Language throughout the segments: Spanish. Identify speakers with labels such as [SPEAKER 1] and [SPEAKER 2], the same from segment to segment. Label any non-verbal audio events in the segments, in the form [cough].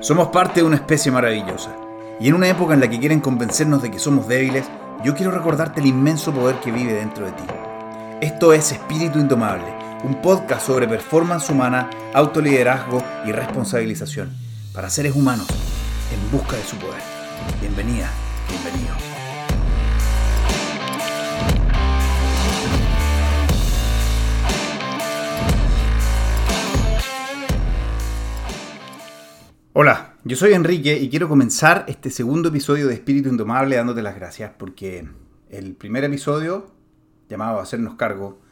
[SPEAKER 1] Somos parte de una especie maravillosa. Y en una época en la que quieren convencernos de que somos débiles, yo quiero recordarte el inmenso poder que vive dentro de ti. Esto es Espíritu Indomable, un podcast sobre performance humana, autoliderazgo y responsabilización para seres humanos en busca de su poder. Bienvenida, bienvenido. Hola, yo soy Enrique y quiero comenzar este segundo episodio de Espíritu Indomable dándote las gracias porque el primer episodio, llamado Hacernos Cargo,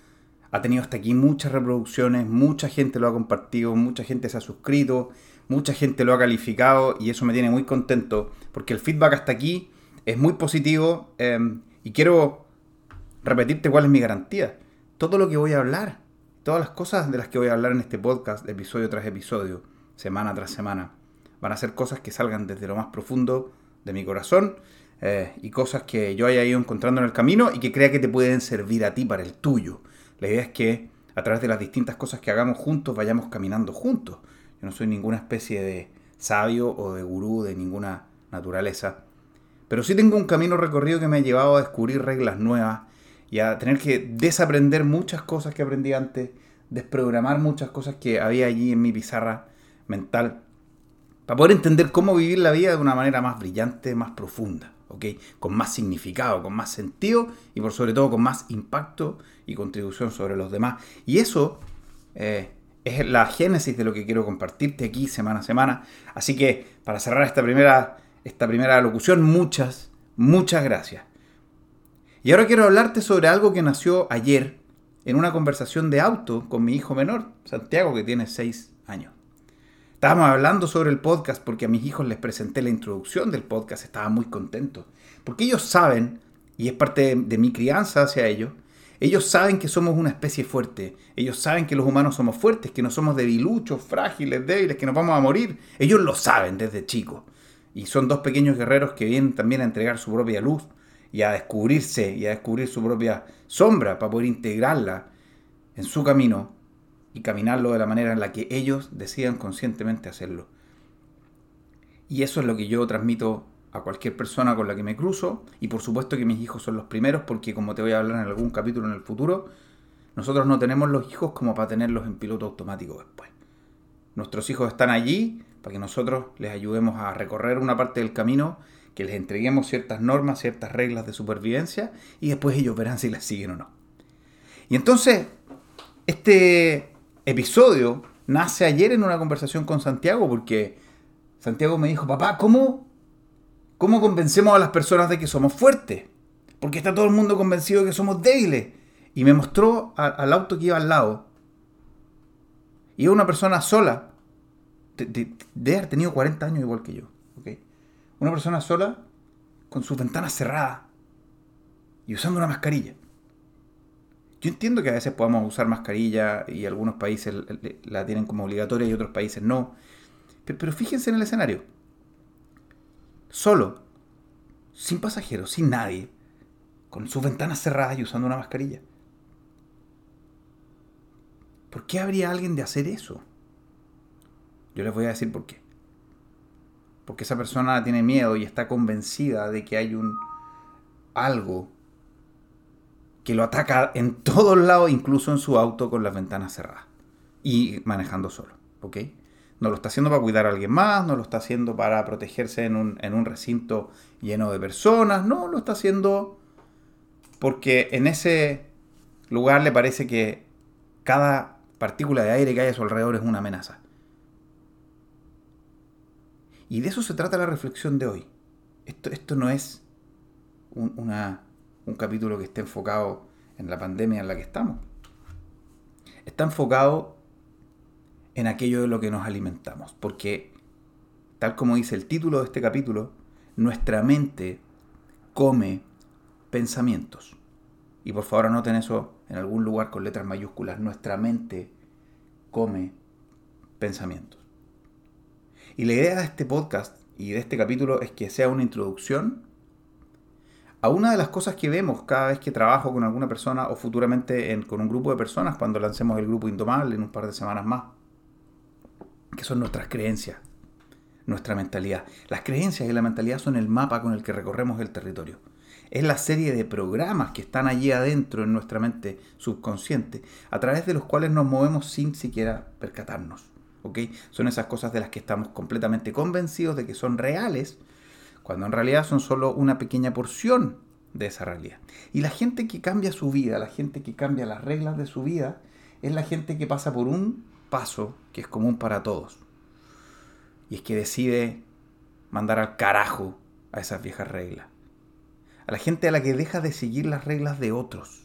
[SPEAKER 1] ha tenido hasta aquí muchas reproducciones, mucha gente lo ha compartido, mucha gente se ha suscrito, mucha gente lo ha calificado y eso me tiene muy contento porque el feedback hasta aquí es muy positivo em, y quiero repetirte cuál es mi garantía. Todo lo que voy a hablar, todas las cosas de las que voy a hablar en este podcast, episodio tras episodio, semana tras semana, van a ser cosas que salgan desde lo más profundo de mi corazón eh, y cosas que yo haya ido encontrando en el camino y que crea que te pueden servir a ti para el tuyo. La idea es que a través de las distintas cosas que hagamos juntos vayamos caminando juntos. Yo no soy ninguna especie de sabio o de gurú de ninguna naturaleza, pero sí tengo un camino recorrido que me ha llevado a descubrir reglas nuevas y a tener que desaprender muchas cosas que aprendí antes, desprogramar muchas cosas que había allí en mi pizarra mental para poder entender cómo vivir la vida de una manera más brillante, más profunda, ¿ok? Con más significado, con más sentido y por sobre todo con más impacto y contribución sobre los demás. Y eso eh, es la génesis de lo que quiero compartirte aquí semana a semana. Así que para cerrar esta primera, esta primera locución, muchas, muchas gracias. Y ahora quiero hablarte sobre algo que nació ayer en una conversación de auto con mi hijo menor, Santiago, que tiene 6 años. Estábamos hablando sobre el podcast porque a mis hijos les presenté la introducción del podcast, estaban muy contentos. Porque ellos saben, y es parte de, mi crianza hacia ellos, ellos saben que somos una especie fuerte. Ellos saben que los humanos somos fuertes, que no somos debiluchos, frágiles, débiles, que nos vamos a morir. Ellos lo saben desde chicos. Y son dos pequeños guerreros que vienen también a entregar su propia luz y a descubrirse y a descubrir su propia sombra para poder integrarla en su camino y caminarlo de la manera en la que ellos decidan conscientemente hacerlo. Y eso es lo que yo transmito a cualquier persona con la que me cruzo y por supuesto que mis hijos son los primeros porque como te voy a hablar en algún capítulo en el futuro, nosotros no tenemos los hijos como para tenerlos en piloto automático después. Nuestros hijos están allí para que nosotros les ayudemos a recorrer una parte del camino, que les entreguemos ciertas normas, ciertas reglas de supervivencia y después ellos verán si las siguen o no. Y entonces, este episodio nace ayer en una conversación con Santiago, porque Santiago me dijo, papá, ¿cómo, cómo convencemos a las personas de que somos fuertes? Porque está todo el mundo convencido de que somos débiles. Y me mostró al auto que iba al lado. Y una persona sola, de, haber tenido 40 años igual que yo. Una persona sola con sus ventanas cerradas y usando una mascarilla. Yo entiendo que a veces podamos usar mascarilla y algunos países la tienen como obligatoria y otros países no. Pero, fíjense en el escenario. Solo, sin pasajeros, sin nadie, con sus ventanas cerradas y usando una mascarilla. ¿Por qué habría alguien de hacer eso? Yo les voy a decir por qué. Porque esa persona tiene miedo y está convencida de que hay un algo que lo ataca en todos lados, incluso en su auto con las ventanas cerradas y manejando solo, ¿ok? No lo está haciendo para cuidar a alguien más, no lo está haciendo para protegerse en un, en un recinto lleno de personas, no, lo está haciendo porque en ese lugar le parece que cada partícula de aire que hay a su alrededor es una amenaza. Y de eso se trata la reflexión de hoy. Esto, esto no es una, un capítulo que esté enfocado en la pandemia en la que estamos. Está enfocado en aquello de lo que nos alimentamos, porque tal como dice el título de este capítulo, nuestra mente come pensamientos. Y por favor anoten eso en algún lugar con letras mayúsculas. Nuestra mente come pensamientos. Y la idea de este podcast y de este capítulo es que sea una introducción a una de las cosas que vemos cada vez que trabajo con alguna persona o futuramente con un grupo de personas cuando lancemos el grupo Indomable en un par de semanas más, que son nuestras creencias. nuestra mentalidad. Las creencias y la mentalidad son el mapa con el que recorremos el territorio. Es la serie de programas que están allí adentro en nuestra mente subconsciente, a través de los cuales nos movemos sin siquiera percatarnos. Son esas cosas de las que estamos completamente convencidos de que son reales, cuando en realidad son solo una pequeña porción de esa realidad. Y la gente que cambia su vida, la gente que cambia las reglas de su vida, es la gente que pasa por un paso que es común para todos. Y es que decide mandar al carajo a esas viejas reglas. A la gente a la que deja de seguir las reglas de otros.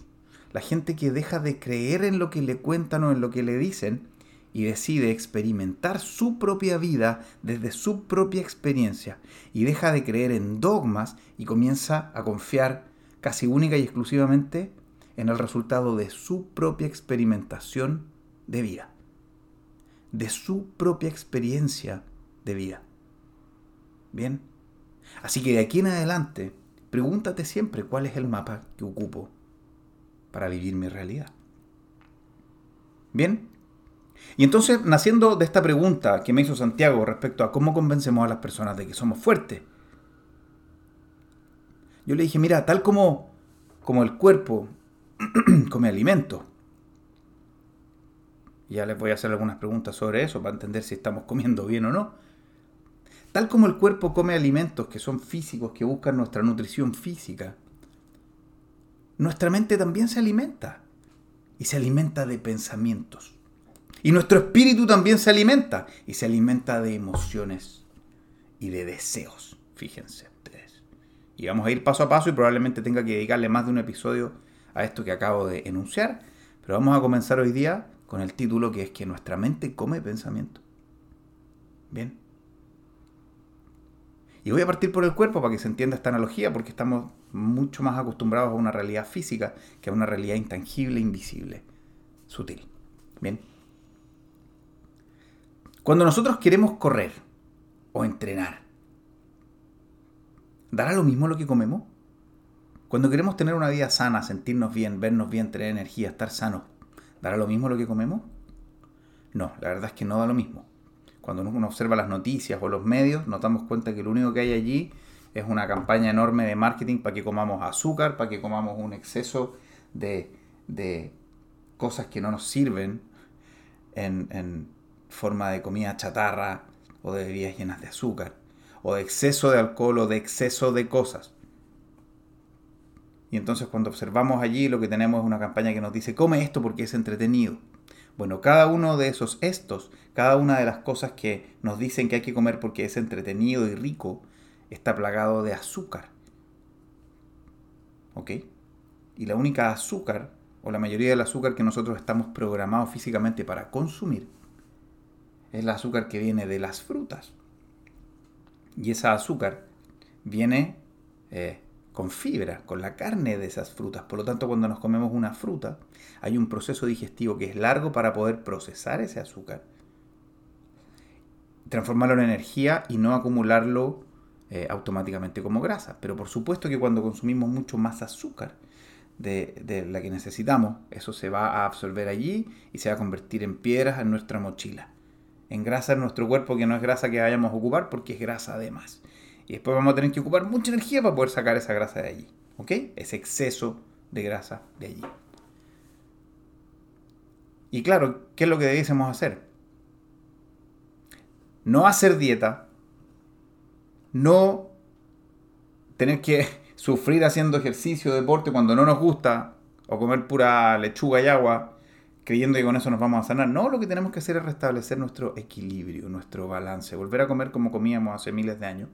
[SPEAKER 1] La gente que deja de creer en lo que le cuentan o en lo que le dicen y decide experimentar su propia vida desde su propia experiencia y deja de creer en dogmas y comienza a confiar casi única y exclusivamente en el resultado de su propia experimentación de vida, de su propia experiencia de vida. Bien, así que de aquí en adelante, pregúntate siempre cuál es el mapa que ocupo para vivir mi realidad. Bien, y entonces, naciendo de esta pregunta que me hizo Santiago respecto a cómo convencemos a las personas de que somos fuertes, yo le dije, mira, tal como, como el cuerpo [clears throat] come alimento, ya les voy a hacer algunas preguntas sobre eso para entender si estamos comiendo bien o no. Tal como el cuerpo come alimentos que son físicos, que buscan nuestra nutrición física, nuestra mente también se alimenta y se alimenta de pensamientos. Y nuestro espíritu también se alimenta y se alimenta de emociones y de deseos, fíjense ustedes. Y vamos a ir paso a paso y probablemente tenga que dedicarle más de un episodio a esto que acabo de enunciar, pero vamos a comenzar hoy día con el título que es que nuestra mente come pensamiento. Bien. Y voy a partir por el cuerpo para que se entienda esta analogía, porque estamos mucho más acostumbrados a una realidad física que a una realidad intangible, invisible, sutil. Bien. Cuando nosotros queremos correr o entrenar, ¿dará lo mismo lo que comemos? Cuando queremos tener una vida sana, sentirnos bien, vernos bien, tener energía, estar sanos, ¿dará lo mismo lo que comemos? No, la verdad es que no da lo mismo. Cuando uno observa las noticias o los medios, nos damos cuenta que lo único que hay allí es una campaña enorme de marketing para que comamos azúcar, para que comamos un exceso de, cosas que no nos sirven en forma de comida chatarra o de bebidas llenas de azúcar, o de exceso de alcohol o de exceso de cosas. Y entonces cuando observamos allí lo que tenemos es una campaña que nos dice, come esto porque es entretenido. Bueno, cada uno de esos estos, cada una de las cosas que nos dicen que hay que comer porque es entretenido y rico, está plagado de azúcar. ¿Ok? Y la única azúcar, o la mayoría del azúcar que nosotros estamos programados físicamente para consumir, es el azúcar que viene de las frutas. Y esa azúcar viene eh, con fibra, con la carne de esas frutas. Por lo tanto, cuando nos comemos una fruta, hay un proceso digestivo que es largo para poder procesar ese azúcar, transformarlo en energía y no acumularlo eh, automáticamente como grasa. Pero por supuesto que cuando consumimos mucho más azúcar de, de la que necesitamos, eso se va a absorber allí y se va a convertir en piedras en nuestra mochila en grasa en nuestro cuerpo que no es grasa que vayamos a ocupar porque es grasa además. Y después vamos a tener que ocupar mucha energía para poder sacar esa grasa de allí. ¿Ok? Ese exceso de grasa de allí. Y claro, ¿qué es lo que debiésemos hacer? No hacer dieta, no tener que [laughs] sufrir haciendo ejercicio, deporte cuando no nos gusta, o comer pura lechuga y agua, creyendo que con eso nos vamos a sanar. No, lo que tenemos que hacer es restablecer nuestro equilibrio, nuestro balance, volver a comer como comíamos hace miles de años,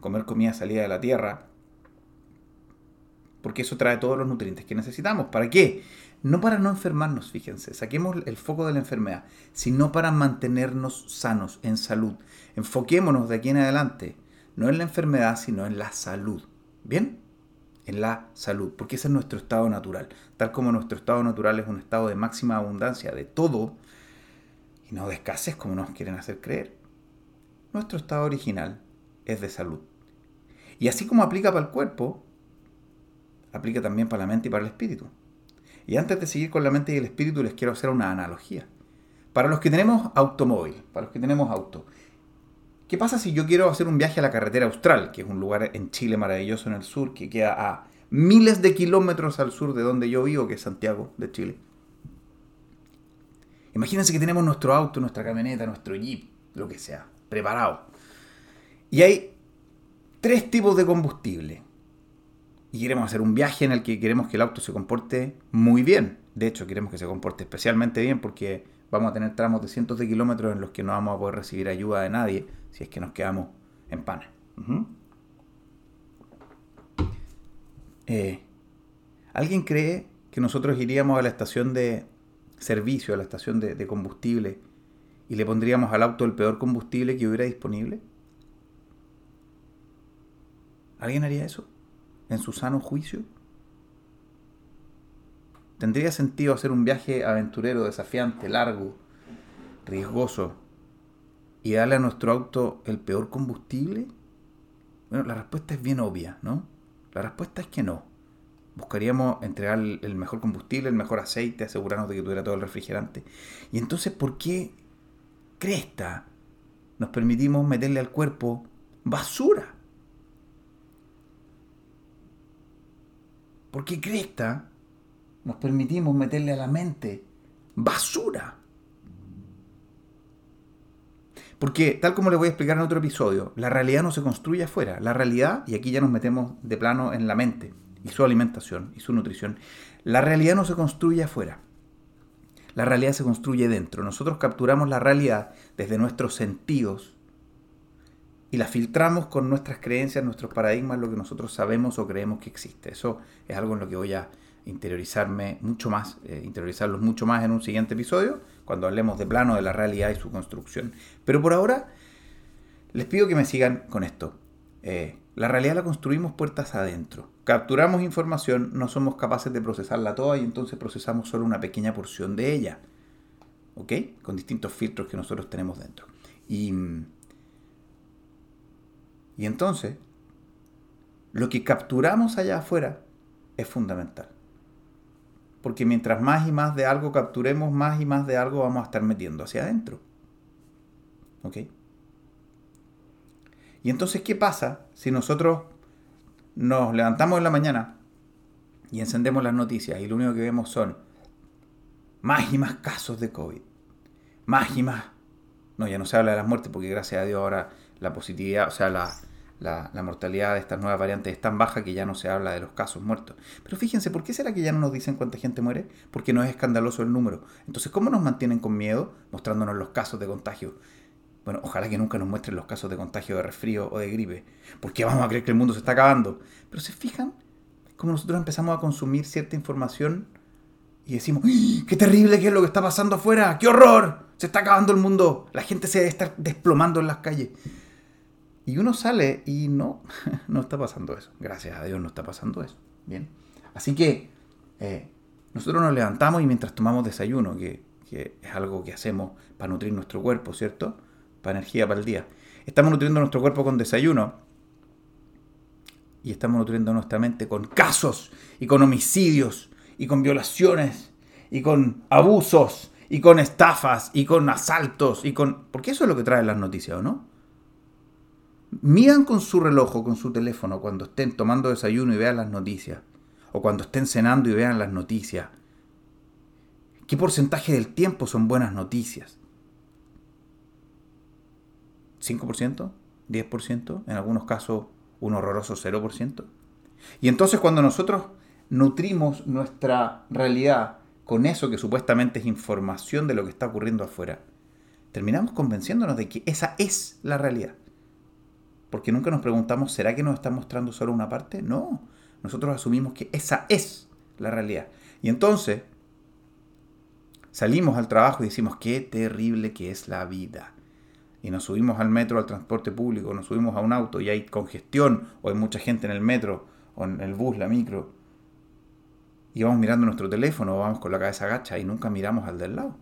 [SPEAKER 1] comer comida salida de la tierra, porque eso trae todos los nutrientes que necesitamos. ¿Para qué? No para no enfermarnos, fíjense, saquemos el foco de la enfermedad, sino para mantenernos sanos, en salud. Enfoquémonos de aquí en adelante, no en la enfermedad, sino en la salud. ¿Bien? En la salud, porque ese es nuestro estado natural. Tal como nuestro estado natural es un estado de máxima abundancia de todo y no de escasez como nos quieren hacer creer, nuestro estado original es de salud. Y así como aplica para el cuerpo, aplica también para la mente y para el espíritu. Y antes de seguir con la mente y el espíritu, les quiero hacer una analogía. Para los que tenemos automóvil, para los que tenemos auto, ¿Qué pasa si yo quiero hacer un viaje a la carretera austral, que es un lugar en Chile maravilloso en el sur, que queda a miles de kilómetros al sur de donde yo vivo, que es Santiago de Chile? Imagínense que tenemos nuestro auto, nuestra camioneta, nuestro jeep, lo que sea, preparado. Y hay tres tipos de combustible. Y queremos hacer un viaje en el que queremos que el auto se comporte muy bien. De hecho, queremos que se comporte especialmente bien porque vamos a tener tramos de cientos de kilómetros en los que no vamos a poder recibir ayuda de nadie si es que nos quedamos en pana. Eh, ¿Alguien cree que nosotros iríamos a la estación de servicio, a la estación de, combustible, y le pondríamos al auto el peor combustible que hubiera disponible? ¿Alguien haría eso? ¿En su sano juicio? ¿Tendría sentido hacer un viaje aventurero, desafiante, largo, riesgoso, y darle a nuestro auto el peor combustible? Bueno, la respuesta es bien obvia, ¿no? La respuesta es que no. Buscaríamos entregar el mejor combustible, el mejor aceite, asegurarnos de que tuviera todo el refrigerante. Y entonces, ¿por qué cresta nos permitimos meterle al cuerpo basura? ¿Por qué cresta nos permitimos meterle a la mente basura? Porque, tal como les voy a explicar en otro episodio, la realidad no se construye afuera. La realidad, y aquí ya nos metemos de plano en la mente y su alimentación y su nutrición, la realidad no se construye afuera. La realidad se construye dentro. Nosotros capturamos la realidad desde nuestros sentidos y la filtramos con nuestras creencias, nuestros paradigmas, lo que nosotros sabemos o creemos que existe. Eso es algo en lo que voy a interiorizarme mucho más, eh, interiorizarlos mucho más en un siguiente episodio, cuando hablemos de plano de la realidad y su construcción. Pero por ahora, les pido que me sigan con esto. Eh, la realidad la construimos puertas adentro. Capturamos información, no somos capaces de procesarla toda y entonces procesamos solo una pequeña porción de ella. ¿Ok? Con distintos filtros que nosotros tenemos dentro. Y, y entonces, lo que capturamos allá afuera es fundamental. Porque mientras más y más de algo capturemos, más y más de algo vamos a estar metiendo hacia adentro. ¿Ok? Y entonces, ¿qué pasa si nosotros nos levantamos en la mañana y encendemos las noticias y lo único que vemos son más y más casos de COVID? Más y más. No, ya no se habla de las muertes porque gracias a Dios ahora la positividad, o sea, la, la, mortalidad de estas nuevas variantes es tan baja que ya no se habla de los casos muertos. Pero fíjense, ¿por qué será que ya no nos dicen cuánta gente muere? Porque no es escandaloso el número. Entonces, ¿cómo nos mantienen con miedo mostrándonos los casos de contagio? Bueno, ojalá que nunca nos muestren los casos de contagio de resfrío o de gripe, porque vamos a creer que el mundo se está acabando. Pero se fijan cómo nosotros empezamos a consumir cierta información y decimos, ¡qué terrible que es lo que está pasando afuera! ¡Qué horror! Se está acabando el mundo. La gente se debe estar desplomando en las calles. Y uno sale y no, [laughs] no está pasando eso. Gracias a Dios no está pasando eso. Bien. Así que eh, nosotros nos levantamos y mientras tomamos desayuno, que, que, es algo que hacemos para nutrir nuestro cuerpo, ¿cierto? Para energía para el día. Estamos nutriendo nuestro cuerpo con desayuno y estamos nutriendo nuestra mente con casos y con homicidios y con violaciones y con abusos y con estafas y con asaltos y con... Porque eso es lo que traen las noticias, ¿o no? Miran con su reloj o con su teléfono cuando estén tomando desayuno y vean las noticias, o cuando estén cenando y vean las noticias. ¿Qué porcentaje del tiempo son buenas noticias? ¿5%? ¿10%? En algunos casos un horroroso 0%. Y entonces cuando nosotros nutrimos nuestra realidad con eso que supuestamente es información de lo que está ocurriendo afuera, terminamos convenciéndonos de que esa es la realidad. Porque nunca nos preguntamos, ¿será que nos está mostrando solo una parte? No, nosotros asumimos que esa es la realidad. Y entonces salimos al trabajo y decimos, qué terrible que es la vida. Y nos subimos al metro, al transporte público, nos subimos a un auto y hay congestión o hay mucha gente en el metro o en el bus, la micro. Y vamos mirando nuestro teléfono, vamos con la cabeza agacha y nunca miramos al del lado.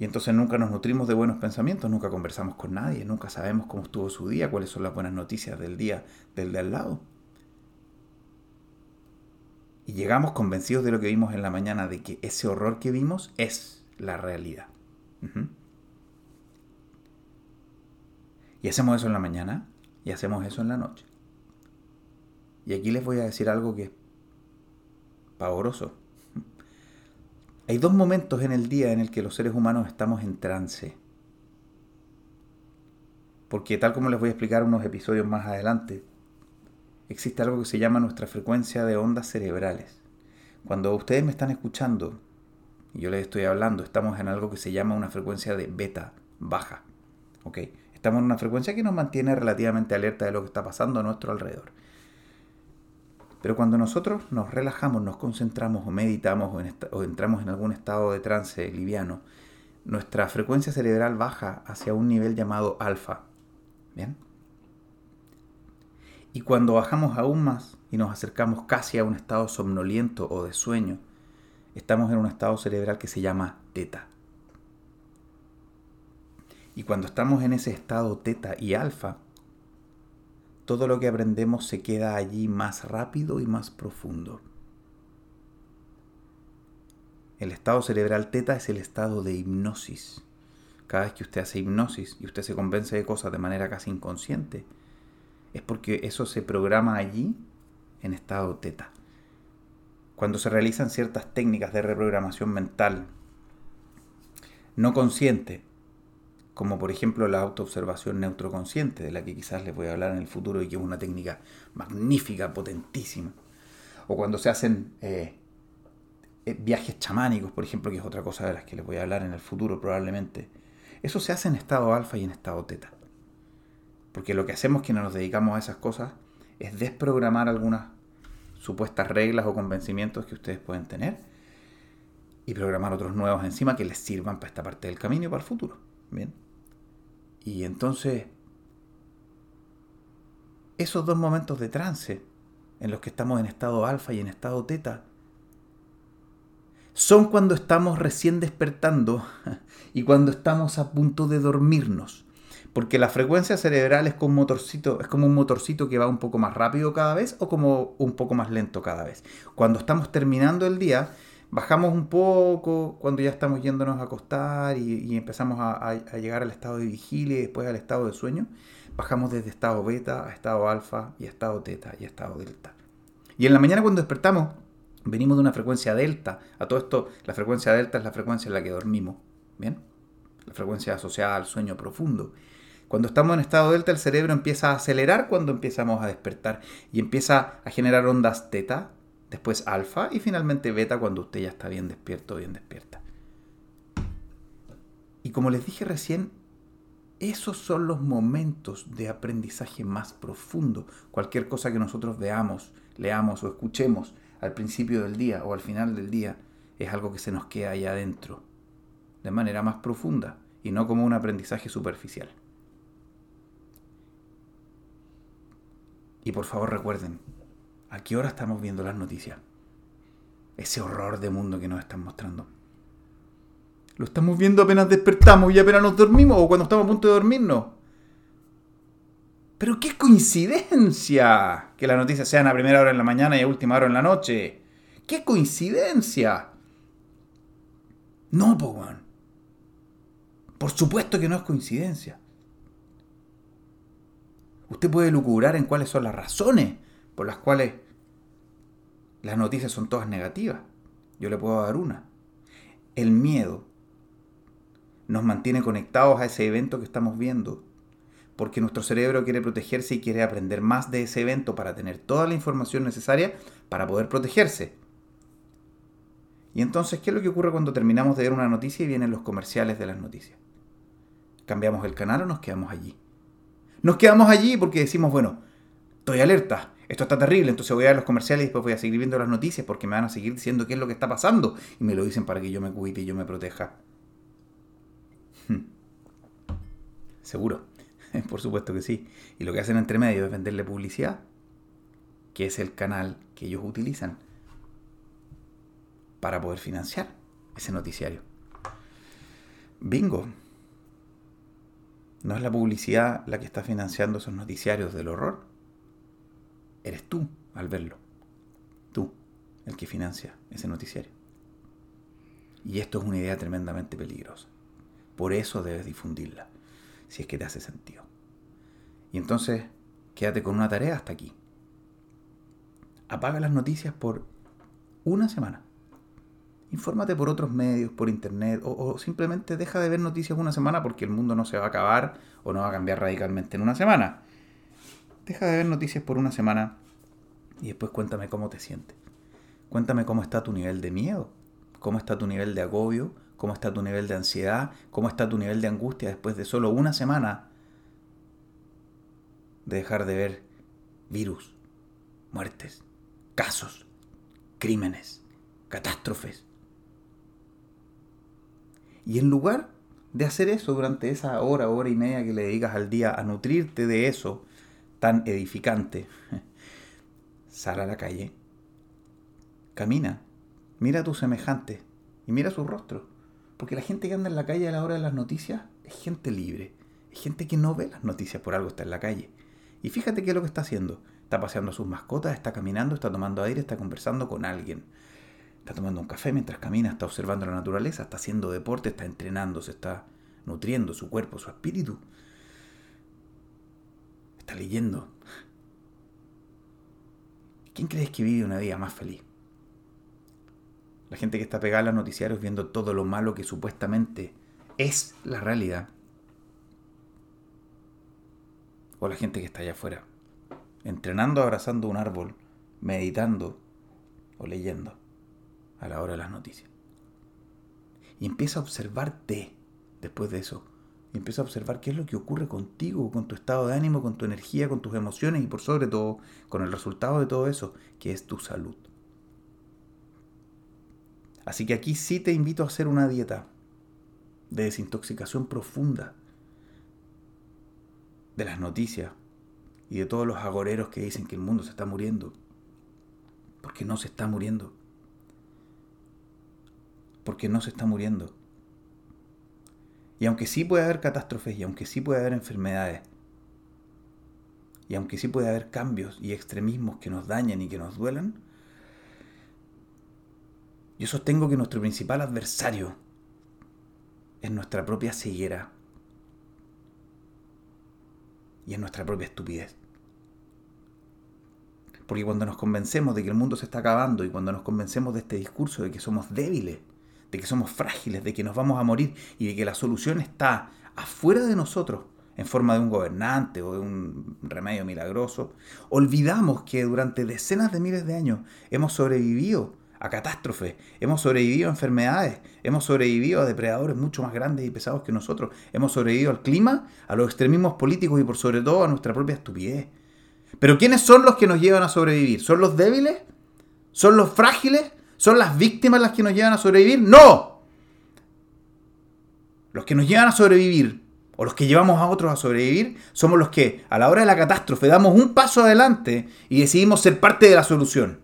[SPEAKER 1] Y entonces nunca nos nutrimos de buenos pensamientos, nunca conversamos con nadie, nunca sabemos cómo estuvo su día, cuáles son las buenas noticias del día del de al lado. Y llegamos convencidos de lo que vimos en la mañana, de que ese horror que vimos es la realidad. Y hacemos eso en la mañana y hacemos eso en la noche. Y aquí les voy a decir algo que es pavoroso. Hay dos momentos en el día en el que los seres humanos estamos en trance. Porque tal como les voy a explicar unos episodios más adelante, existe algo que se llama nuestra frecuencia de ondas cerebrales. Cuando ustedes me están escuchando y yo les estoy hablando, estamos en algo que se llama una frecuencia de beta baja. ¿ok? Estamos en una frecuencia que nos mantiene relativamente alerta de lo que está pasando a nuestro alrededor. Pero cuando nosotros nos relajamos, nos concentramos o meditamos o, entramos en algún estado de trance liviano, nuestra frecuencia cerebral baja hacia un nivel llamado alfa. ¿Bien? Y cuando bajamos aún más y nos acercamos casi a un estado somnoliento o de sueño, estamos en un estado cerebral que se llama teta. Y cuando estamos en ese estado teta y alfa, todo lo que aprendemos se queda allí más rápido y más profundo. El estado cerebral teta es el estado de hipnosis. Cada vez que usted hace hipnosis y usted se convence de cosas de manera casi inconsciente, es porque eso se programa allí en estado teta. Cuando se realizan ciertas técnicas de reprogramación mental no consciente, como por ejemplo la autoobservación neutroconsciente, de la que quizás les voy a hablar en el futuro y que es una técnica magnífica, potentísima, o cuando se hacen eh, eh, viajes chamánicos, por ejemplo, que es otra cosa de las que les voy a hablar en el futuro probablemente, eso se hace en estado alfa y en estado teta. Porque lo que hacemos quienes nos dedicamos a esas cosas es desprogramar algunas supuestas reglas o convencimientos que ustedes pueden tener y programar otros nuevos encima que les sirvan para esta parte del camino y para el futuro. Bien. Y entonces, esos dos momentos de trance en los que estamos en estado alfa y en estado teta, son cuando estamos recién despertando [laughs] y cuando estamos a punto de dormirnos. Porque la frecuencia cerebral es como un motorcito, es como un motorcito que va un poco más rápido cada vez o como un poco más lento cada vez. Cuando estamos terminando el día, bajamos un poco cuando ya estamos yéndonos a acostar y, empezamos a, llegar al estado de vigilia y después al estado de sueño. Bajamos desde estado beta a estado alfa y a estado teta y estado delta. Y en la mañana cuando despertamos, venimos de una frecuencia delta. A todo esto, la frecuencia delta es la frecuencia en la que dormimos. ¿Bien? La frecuencia asociada al sueño profundo. Cuando estamos en estado delta, el cerebro empieza a acelerar cuando empezamos a despertar y empieza a generar ondas teta, después alfa y finalmente beta cuando usted ya está bien despierto, bien despierta. Y como les dije recién, esos son los momentos de aprendizaje más profundo. Cualquier cosa que nosotros veamos, leamos o escuchemos al principio del día o al final del día es algo que se nos queda ahí adentro, de manera más profunda y no como un aprendizaje superficial. Y por favor recuerden, ¿a qué hora estamos viendo las noticias? Ese horror de mundo que nos están mostrando. Lo estamos viendo apenas despertamos y apenas nos dormimos o cuando estamos a punto de dormirnos. Pero qué coincidencia que las noticias sean a primera hora en la mañana y a última hora en la noche. ¡Qué coincidencia! No, Powan. Por supuesto que no es coincidencia. Usted puede lucubrar en cuáles son las razones por las cuales las noticias son todas negativas. Yo le puedo dar una. El miedo nos mantiene conectados a ese evento que estamos viendo, porque nuestro cerebro quiere protegerse y quiere aprender más de ese evento para tener toda la información necesaria para poder protegerse. Y entonces, ¿qué es lo que ocurre cuando terminamos de ver una noticia y vienen los comerciales de las noticias? ¿Cambiamos el canal o nos quedamos allí? Nos quedamos allí porque decimos, bueno, estoy alerta, esto está terrible, entonces voy a ver los comerciales y después voy a seguir viendo las noticias porque me van a seguir diciendo qué es lo que está pasando y me lo dicen para que yo me cuide y yo me proteja. [laughs] Seguro, [laughs] por supuesto que sí. Y lo que hacen entre medio es venderle publicidad, que es el canal que ellos utilizan para poder financiar ese noticiario. Bingo. No es la publicidad la que está financiando esos noticiarios del horror. Eres tú al verlo. Tú, el que financia ese noticiario. Y esto es una idea tremendamente peligrosa. Por eso debes difundirla, si es que te hace sentido. Y entonces quédate con una tarea hasta aquí. Apaga las noticias por una semana. Infórmate por otros medios, por internet, o, simplemente deja de ver noticias una semana porque el mundo no se va a acabar o no va a cambiar radicalmente en una semana. Deja de ver noticias por una semana y después cuéntame cómo te sientes. Cuéntame cómo está tu nivel de miedo, cómo está tu nivel de agobio, cómo está tu nivel de ansiedad, cómo está tu nivel de angustia después de solo una semana de dejar de ver virus, muertes, casos, crímenes, catástrofes. Y en lugar de hacer eso durante esa hora, hora y media que le dedicas al día a nutrirte de eso tan edificante, [laughs] sal a la calle, camina, mira a tus semejantes y mira su rostro. Porque la gente que anda en la calle a la hora de las noticias es gente libre, es gente que no ve las noticias por algo está en la calle. Y fíjate qué es lo que está haciendo. Está paseando a sus mascotas, está caminando, está tomando aire, está conversando con alguien. Está tomando un café mientras camina, está observando la naturaleza, está haciendo deporte, está entrenando, se está nutriendo su cuerpo, su espíritu. Leyendo. ¿Quién crees que vive una vida más feliz? La gente que está pegada a los noticiarios viendo todo lo malo que supuestamente es la realidad. O la gente que está allá afuera, entrenando, abrazando un árbol, meditando o leyendo a la hora de las noticias. Y empieza a observarte después de eso. Y empieza a observar qué es lo que ocurre contigo, con tu estado de ánimo, con tu energía, con tus emociones y por sobre todo con el resultado de todo eso, que es tu salud. Así que aquí sí te invito a hacer una dieta de desintoxicación profunda de las noticias y de todos los agoreros que dicen que el mundo se está muriendo. Porque no se está muriendo. Porque no se está muriendo. Y aunque sí puede haber catástrofes, y aunque sí puede haber enfermedades, y aunque sí puede haber cambios y extremismos que nos dañan y que nos duelan, yo sostengo que nuestro principal adversario es nuestra propia ceguera y es nuestra propia estupidez. Porque cuando nos convencemos de que el mundo se está acabando y cuando nos convencemos de este discurso de que somos débiles, de que somos frágiles, de que nos vamos a morir y de que la solución está afuera de nosotros, en forma de un gobernante o de un remedio milagroso, olvidamos que durante decenas de miles de años hemos sobrevivido a catástrofes, hemos sobrevivido a enfermedades, hemos sobrevivido a depredadores mucho más grandes y pesados que nosotros, hemos sobrevivido al clima, a los extremismos políticos y por sobre todo a nuestra propia estupidez. Pero ¿quiénes son los que nos llevan a sobrevivir? ¿Son los débiles? ¿Son los frágiles? ¿Son las víctimas las que nos llevan a sobrevivir? No. Los que nos llevan a sobrevivir o los que llevamos a otros a sobrevivir somos los que a la hora de la catástrofe damos un paso adelante y decidimos ser parte de la solución.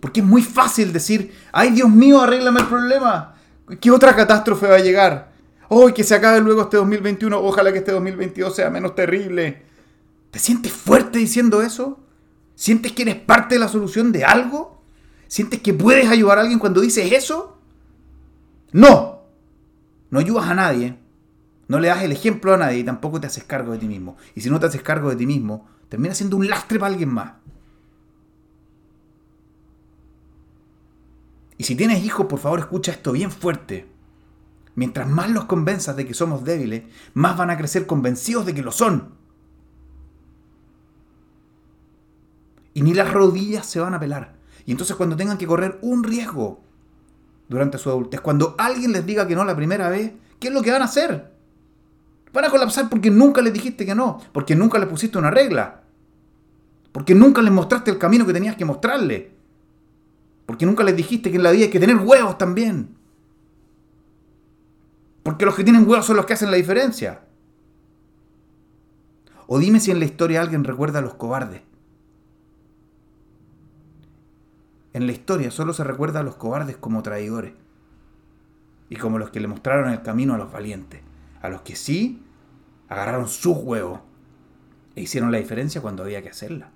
[SPEAKER 1] Porque es muy fácil decir, ay Dios mío, arréglame el problema. ¿Qué otra catástrofe va a llegar? ¡Oh, que se acabe luego este 2021! Ojalá que este 2022 sea menos terrible. ¿Te sientes fuerte diciendo eso? ¿Sientes que eres parte de la solución de algo? ¿Sientes que puedes ayudar a alguien cuando dices eso? No. No ayudas a nadie. No le das el ejemplo a nadie y tampoco te haces cargo de ti mismo. Y si no te haces cargo de ti mismo, terminas siendo un lastre para alguien más. Y si tienes hijos, por favor escucha esto bien fuerte. Mientras más los convenzas de que somos débiles, más van a crecer convencidos de que lo son. Y ni las rodillas se van a pelar. Y entonces cuando tengan que correr un riesgo durante su adultez, cuando alguien les diga que no la primera vez, ¿qué es lo que van a hacer? Van a colapsar porque nunca les dijiste que no, porque nunca les pusiste una regla, porque nunca les mostraste el camino que tenías que mostrarle. Porque nunca les dijiste que en la vida hay que tener huevos también. Porque los que tienen huevos son los que hacen la diferencia. O dime si en la historia alguien recuerda a los cobardes. En la historia solo se recuerda a los cobardes como traidores. Y como los que le mostraron el camino a los valientes. A los que sí agarraron sus huevos e hicieron la diferencia cuando había que hacerla.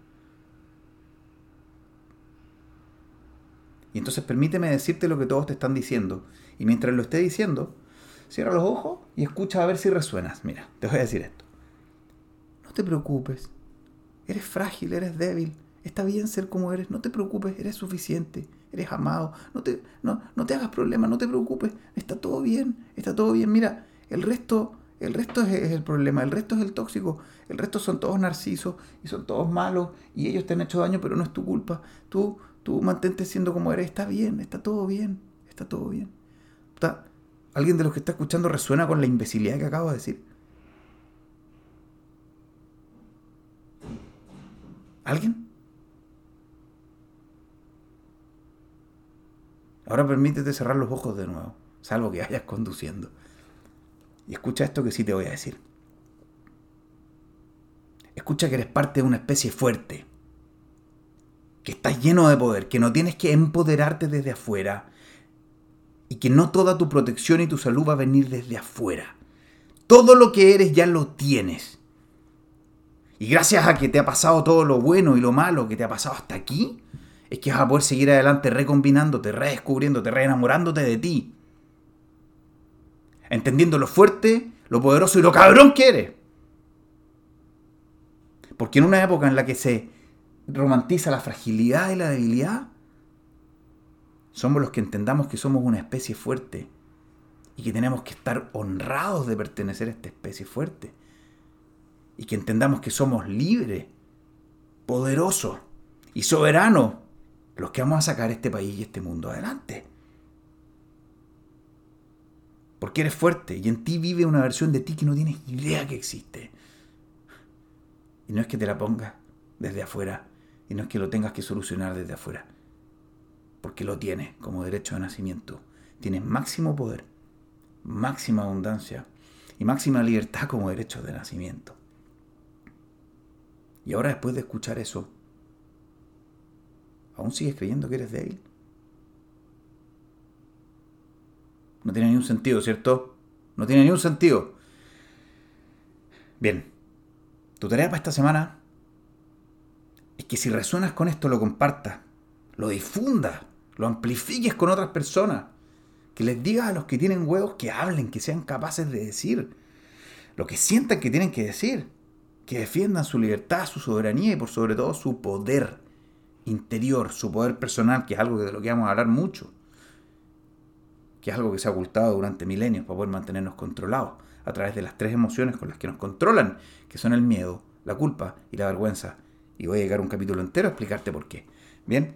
[SPEAKER 1] Y entonces permíteme decirte lo que todos te están diciendo. Y mientras lo esté diciendo, cierra los ojos y escucha a ver si resuenas. Mira, te voy a decir esto. No te preocupes. Eres frágil, eres débil. Está bien ser como eres. No te preocupes, eres suficiente. Eres amado. No te, no, no te hagas problemas, no te preocupes. Está todo bien, está todo bien. Mira, el resto, el resto es, el problema, el resto es el tóxico. El resto son todos narcisos y son todos malos y ellos te han hecho daño, pero no es tu culpa. Tú, tú mantente siendo como eres. Está bien, está todo bien, está todo bien. ¿Alguien de los que está escuchando resuena con la imbecilidad que acabo de decir? ¿Alguien? Ahora permítete cerrar los ojos de nuevo, salvo que vayas conduciendo. Y escucha esto que sí te voy a decir. Escucha que eres parte de una especie fuerte, que estás lleno de poder, que no tienes que empoderarte desde afuera y que no toda tu protección y tu salud va a venir desde afuera. Todo lo que eres ya lo tienes. Y gracias a que te ha pasado todo lo bueno y lo malo que te ha pasado hasta aquí, es que vas a poder seguir adelante recombinándote, redescubriéndote, reenamorándote de ti. Entendiendo lo fuerte, lo poderoso y lo cabrón que eres. Porque en una época en la que se romantiza la fragilidad y la debilidad, somos los que entendamos que somos una especie fuerte y que tenemos que estar honrados de pertenecer a esta especie fuerte y que entendamos que somos libres, poderosos y soberanos los que vamos a sacar este país y este mundo adelante. Porque eres fuerte y en ti vive una versión de ti que no tienes idea que existe. Y no es que te la pongas desde afuera y no es que lo tengas que solucionar desde afuera. Porque lo tienes como derecho de nacimiento. Tienes máximo poder, máxima abundancia y máxima libertad como derecho de nacimiento. Y ahora después de escuchar eso, ¿aún sigues creyendo que eres débil? No tiene ningún sentido, ¿cierto? No tiene ningún sentido. Bien, tu tarea para esta semana es que si resuenas con esto lo compartas, lo difundas, lo amplifiques con otras personas, que les digas a los que tienen huevos que hablen, que sean capaces de decir lo que sientan que tienen que decir que defiendan su libertad, su soberanía y por sobre todo su poder interior, su poder personal, que es algo de lo que vamos a hablar mucho, que es algo que se ha ocultado durante milenios para poder mantenernos controlados a través de las tres emociones con las que nos controlan, que son el miedo, la culpa y la vergüenza. Y voy a llegar un capítulo entero a explicarte por qué. Bien.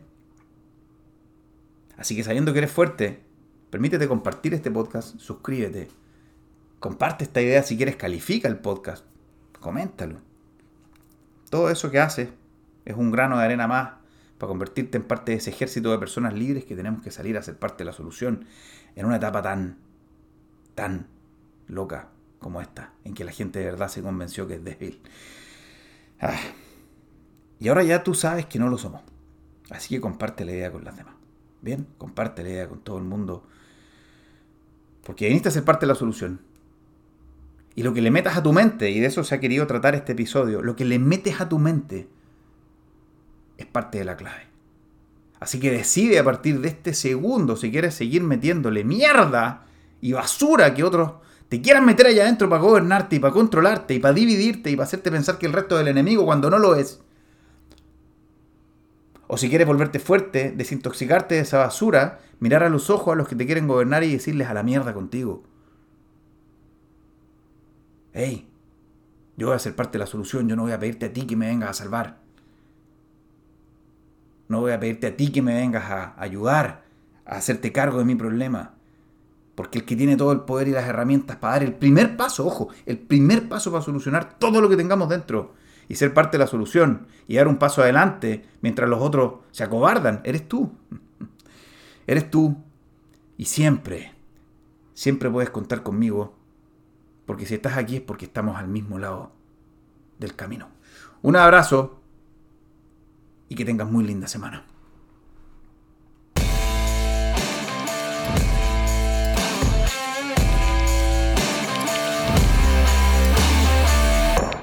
[SPEAKER 1] Así que sabiendo que eres fuerte, permítete compartir este podcast, suscríbete, comparte esta idea si quieres, califica el podcast coméntalo. Todo eso que haces es un grano de arena más para convertirte en parte de ese ejército de personas libres que tenemos que salir a ser parte de la solución en una etapa tan, tan loca como esta, en que la gente de verdad se convenció que es débil. Ah. Y ahora ya tú sabes que no lo somos. Así que comparte la idea con las demás. Bien, comparte la idea con todo el mundo. Porque viniste a ser parte de la solución. Y lo que le metas a tu mente, y de eso se ha querido tratar este episodio, lo que le metes a tu mente es parte de la clave. Así que decide a partir de este segundo si quieres seguir metiéndole mierda y basura que otros te quieran meter allá adentro para gobernarte y para controlarte y para dividirte y para hacerte pensar que el resto del enemigo cuando no lo es. O si quieres volverte fuerte, desintoxicarte de esa basura, mirar a los ojos a los que te quieren gobernar y decirles a la mierda contigo hey, yo voy a ser parte de la solución, yo no voy a pedirte a ti que me vengas a salvar. No voy a pedirte a ti que me vengas a ayudar, a hacerte cargo de mi problema. Porque el que tiene todo el poder y las herramientas para dar el primer paso, ojo, el primer paso para solucionar todo lo que tengamos dentro y ser parte de la solución y dar un paso adelante mientras los otros se acobardan, eres tú. [laughs] Eres tú. Y siempre, siempre puedes contar conmigo porque si estás aquí es porque estamos al mismo lado del camino. Un abrazo y que tengas muy linda semana.